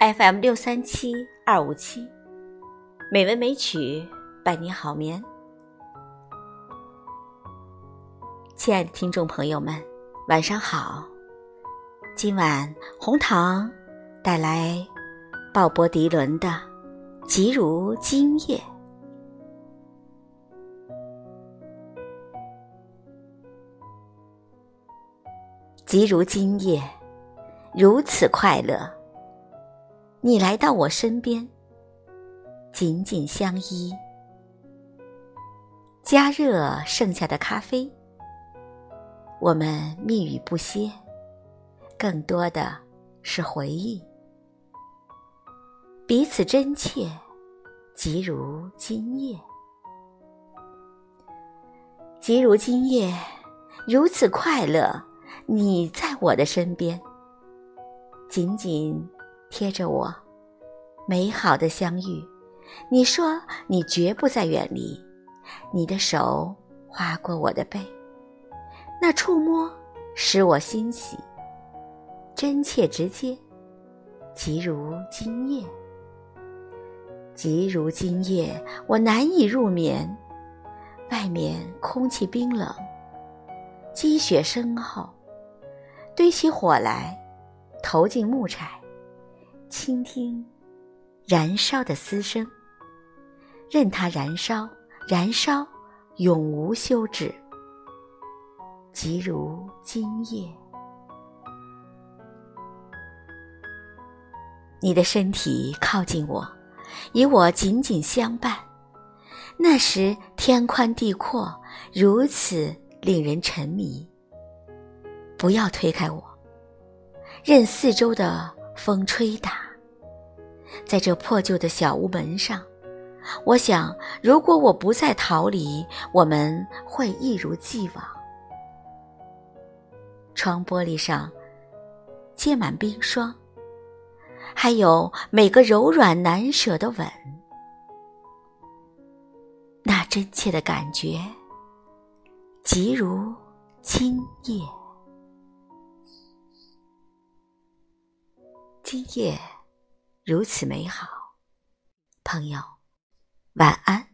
FM 六三七二五七，美文美曲伴你好眠。亲爱的听众朋友们，晚上好。今晚红糖带来鲍勃迪伦的《急如今夜》。急如今夜，如此快乐。你来到我身边，紧紧相依，加热剩下的咖啡，我们密语不歇，更多的是回忆，彼此真切，即如今夜，即如今夜，如此快乐，你在我的身边，紧紧。贴着我，美好的相遇。你说你绝不再远离，你的手划过我的背，那触摸使我欣喜，真切直接，即如今夜，即如今夜，我难以入眠。外面空气冰冷，积雪深厚，堆起火来，投进木柴。倾听燃烧的嘶声，任它燃烧，燃烧，永无休止。即如今夜，你的身体靠近我，与我紧紧相伴。那时天宽地阔，如此令人沉迷。不要推开我，任四周的。风吹打，在这破旧的小屋门上，我想，如果我不再逃离，我们会一如既往。窗玻璃上结满冰霜，还有每个柔软难舍的吻，那真切的感觉，即如今夜。今夜如此美好，朋友，晚安。